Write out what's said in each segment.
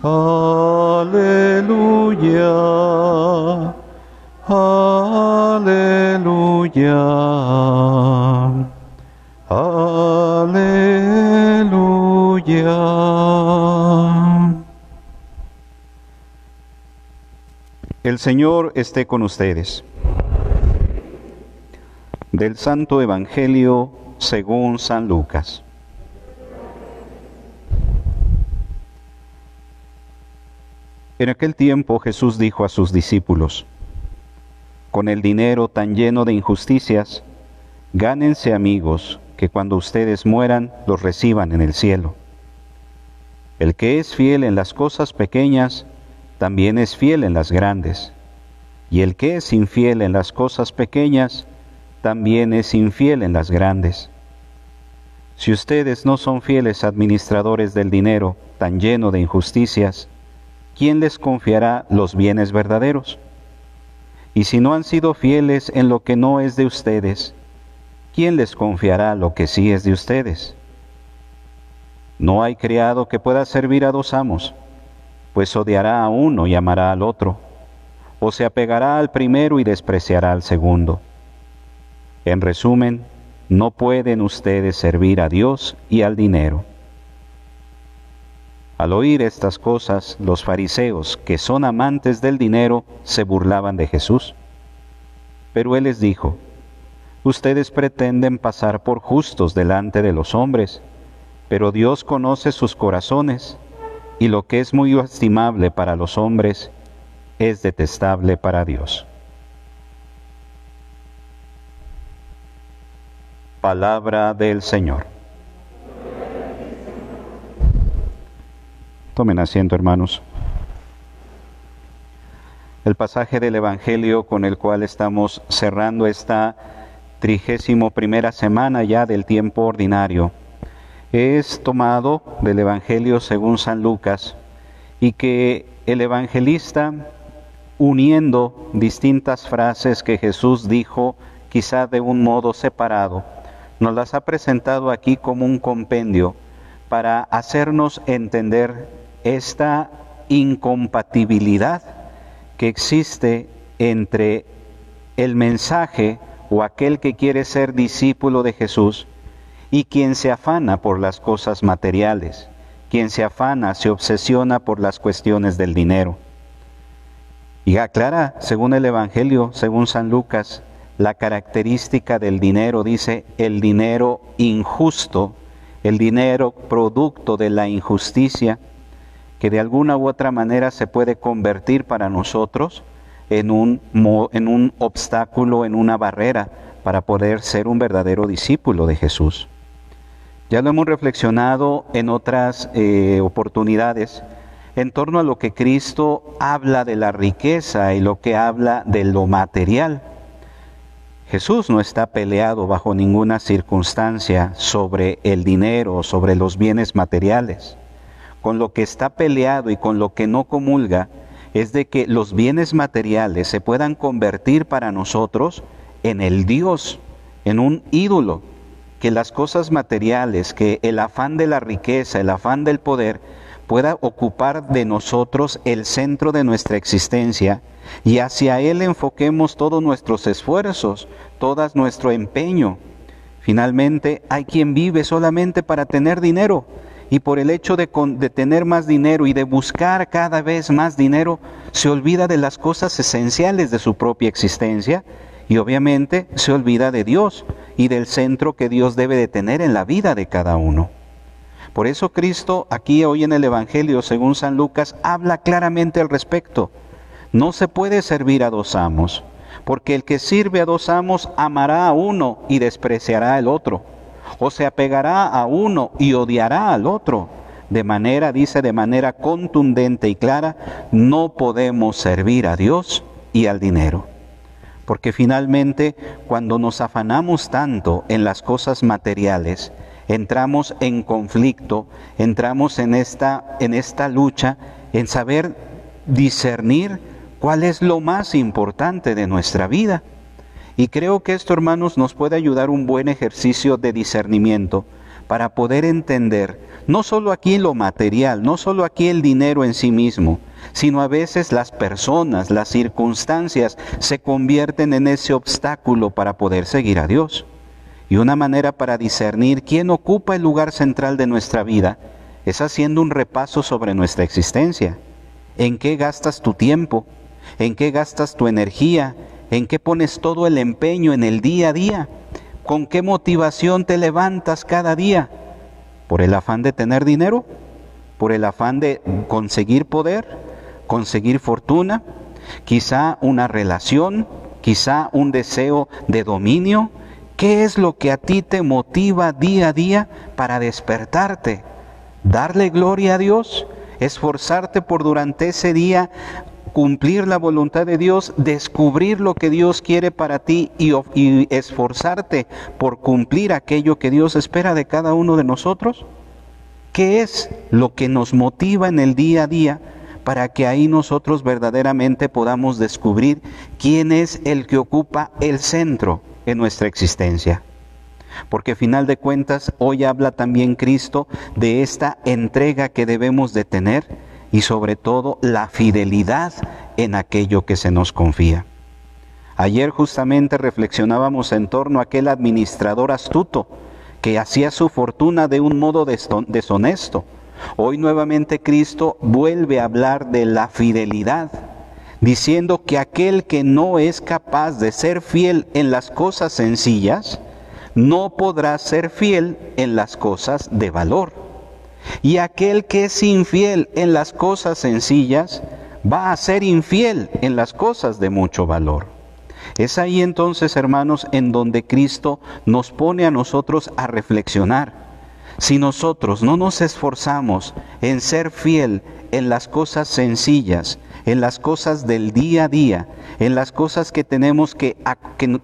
Aleluya. Aleluya. Aleluya. El Señor esté con ustedes. Del Santo Evangelio según San Lucas. En aquel tiempo Jesús dijo a sus discípulos, con el dinero tan lleno de injusticias, gánense amigos que cuando ustedes mueran los reciban en el cielo. El que es fiel en las cosas pequeñas, también es fiel en las grandes. Y el que es infiel en las cosas pequeñas, también es infiel en las grandes. Si ustedes no son fieles administradores del dinero tan lleno de injusticias, ¿quién les confiará los bienes verdaderos? Y si no han sido fieles en lo que no es de ustedes, ¿quién les confiará lo que sí es de ustedes? No hay criado que pueda servir a dos amos, pues odiará a uno y amará al otro, o se apegará al primero y despreciará al segundo. En resumen, no pueden ustedes servir a Dios y al dinero. Al oír estas cosas, los fariseos, que son amantes del dinero, se burlaban de Jesús. Pero él les dijo, Ustedes pretenden pasar por justos delante de los hombres, pero Dios conoce sus corazones, y lo que es muy estimable para los hombres es detestable para Dios. Palabra del Señor. Tomen asiento, hermanos. El pasaje del Evangelio con el cual estamos cerrando esta trigésimo primera semana ya del tiempo ordinario es tomado del Evangelio según San Lucas y que el evangelista, uniendo distintas frases que Jesús dijo, quizá de un modo separado, nos las ha presentado aquí como un compendio para hacernos entender esta incompatibilidad que existe entre el mensaje o aquel que quiere ser discípulo de Jesús y quien se afana por las cosas materiales, quien se afana, se obsesiona por las cuestiones del dinero. Y aclara, según el Evangelio, según San Lucas, la característica del dinero, dice, el dinero injusto, el dinero producto de la injusticia, que de alguna u otra manera se puede convertir para nosotros en un, en un obstáculo, en una barrera para poder ser un verdadero discípulo de Jesús. Ya lo hemos reflexionado en otras eh, oportunidades en torno a lo que Cristo habla de la riqueza y lo que habla de lo material. Jesús no está peleado bajo ninguna circunstancia sobre el dinero, sobre los bienes materiales con lo que está peleado y con lo que no comulga es de que los bienes materiales se puedan convertir para nosotros en el Dios, en un ídolo, que las cosas materiales, que el afán de la riqueza, el afán del poder, pueda ocupar de nosotros el centro de nuestra existencia y hacia Él enfoquemos todos nuestros esfuerzos, todo nuestro empeño. Finalmente, hay quien vive solamente para tener dinero, y por el hecho de, tener más dinero y de buscar cada vez más dinero, se olvida de las cosas esenciales de su propia existencia y obviamente se olvida de Dios y del centro que Dios debe de tener en la vida de cada uno. Por eso Cristo aquí hoy en el Evangelio, según San Lucas, habla claramente al respecto. No se puede servir a dos amos, porque el que sirve a dos amos amará a uno y despreciará al otro o se apegará a uno y odiará al otro. De manera, dice, de manera contundente y clara, no podemos servir a Dios y al dinero. Porque finalmente, cuando nos afanamos tanto en las cosas materiales, entramos en conflicto, entramos en esta, en esta lucha, en saber discernir cuál es lo más importante de nuestra vida. Y creo que esto, hermanos, nos puede ayudar un buen ejercicio de discernimiento para poder entender no solo aquí lo material, no solo aquí el dinero en sí mismo, sino a veces las personas, las circunstancias se convierten en ese obstáculo para poder seguir a Dios. Y una manera para discernir quién ocupa el lugar central de nuestra vida es haciendo un repaso sobre nuestra existencia. ¿En qué gastas tu tiempo? ¿En qué gastas tu energía? ¿En qué pones todo el empeño en el día a día? ¿Con qué motivación te levantas cada día? ¿Por el afán de tener dinero? ¿Por el afán de conseguir poder? ¿Conseguir fortuna? ¿Quizá una relación? ¿Quizá un deseo de dominio? ¿Qué es lo que a ti te motiva día a día para despertarte? ¿Darle gloria a Dios? ¿Esforzarte por durante ese día cumplir la voluntad de Dios, descubrir lo que Dios quiere para ti y, esforzarte por cumplir aquello que Dios espera de cada uno de nosotros? ¿Qué es lo que nos motiva en el día a día para que ahí nosotros verdaderamente podamos descubrir quién es el que ocupa el centro en nuestra existencia. Porque final de cuentas hoy habla también Cristo de esta entrega que debemos de tener y sobre todo la fidelidad en aquello que se nos confía. Ayer justamente reflexionábamos en torno a aquel administrador astuto que hacía su fortuna de un modo deshonesto. Hoy nuevamente Cristo vuelve a hablar de la fidelidad diciendo que aquel que no es capaz de ser fiel en las cosas sencillas, no podrá ser fiel en las cosas de valor. Y aquel que es infiel en las cosas sencillas, va a ser infiel en las cosas de mucho valor. Es ahí entonces, hermanos, en donde Cristo nos pone a nosotros a reflexionar. Si nosotros no nos esforzamos en ser fiel en las cosas sencillas, en las cosas del día a día, en las cosas que tenemos que,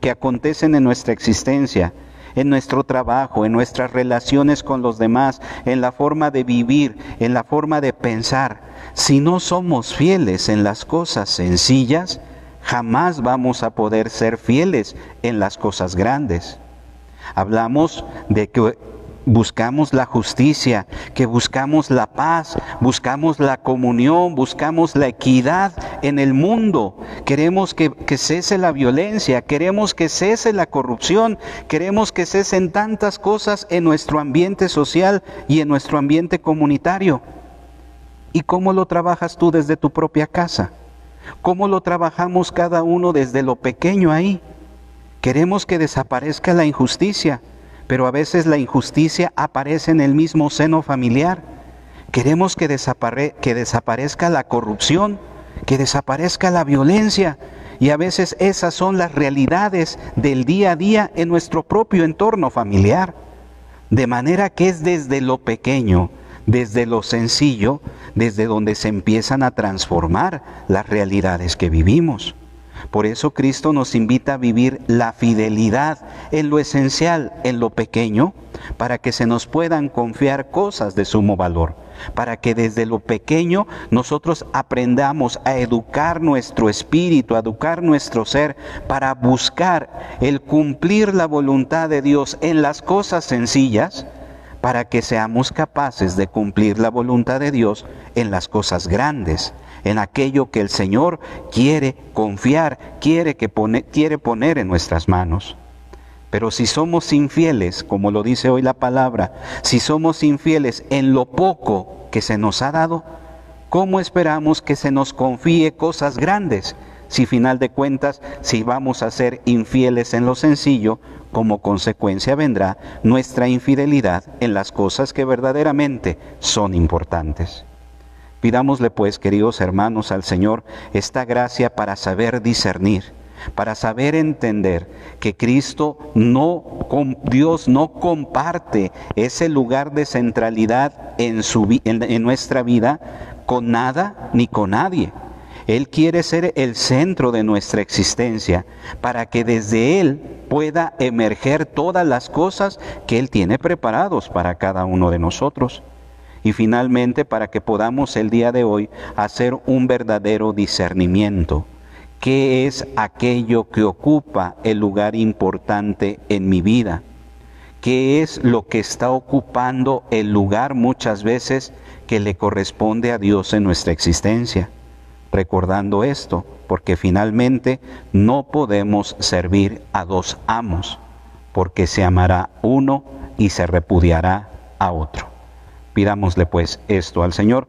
que, acontecen en nuestra existencia, en nuestro trabajo, en nuestras relaciones con los demás, en la forma de vivir, en la forma de pensar. Si no somos fieles en las cosas sencillas, jamás vamos a poder ser fieles en las cosas grandes. Hablamos de que buscamos la justicia, que buscamos la paz, buscamos la comunión, buscamos la equidad en el mundo. Queremos que, cese la violencia, queremos que cese la corrupción, queremos que cesen tantas cosas en nuestro ambiente social y en nuestro ambiente comunitario. ¿Y cómo lo trabajas tú desde tu propia casa? ¿Cómo lo trabajamos cada uno desde lo pequeño ahí? Queremos que desaparezca la injusticia pero a veces la injusticia aparece en el mismo seno familiar. Queremos que, que desaparezca la corrupción, que desaparezca la violencia, y a veces esas son las realidades del día a día en nuestro propio entorno familiar. De manera que es desde lo pequeño, desde lo sencillo, desde donde se empiezan a transformar las realidades que vivimos. Por eso Cristo nos invita a vivir la fidelidad en lo esencial, en lo pequeño, para que se nos puedan confiar cosas de sumo valor, para que desde lo pequeño nosotros aprendamos a educar nuestro espíritu, a educar nuestro ser, para buscar el cumplir la voluntad de Dios en las cosas sencillas, para que seamos capaces de cumplir la voluntad de Dios en las cosas grandes, en aquello que el Señor quiere confiar, quiere, que quiere poner en nuestras manos. Pero si somos infieles, como lo dice hoy la palabra, si somos infieles en lo poco que se nos ha dado, ¿cómo esperamos que se nos confíe cosas grandes? Si final de cuentas, si vamos a ser infieles en lo sencillo, como consecuencia vendrá nuestra infidelidad en las cosas que verdaderamente son importantes. Pidámosle pues, queridos hermanos, al Señor esta gracia para saber discernir, para saber entender que Cristo no, Dios no comparte ese lugar de centralidad en, su, en nuestra vida con nada ni con nadie. Él quiere ser el centro de nuestra existencia para que desde Él pueda emerger todas las cosas que Él tiene preparados para cada uno de nosotros. Y finalmente, para que podamos el día de hoy hacer un verdadero discernimiento. ¿Qué es aquello que ocupa el lugar importante en mi vida? qué es lo que está ocupando el lugar muchas veces que le corresponde a Dios en nuestra existencia. Recordando esto, porque finalmente no podemos servir a dos amos, porque se amará uno y se repudiará a otro. Pidámosle pues esto al Señor.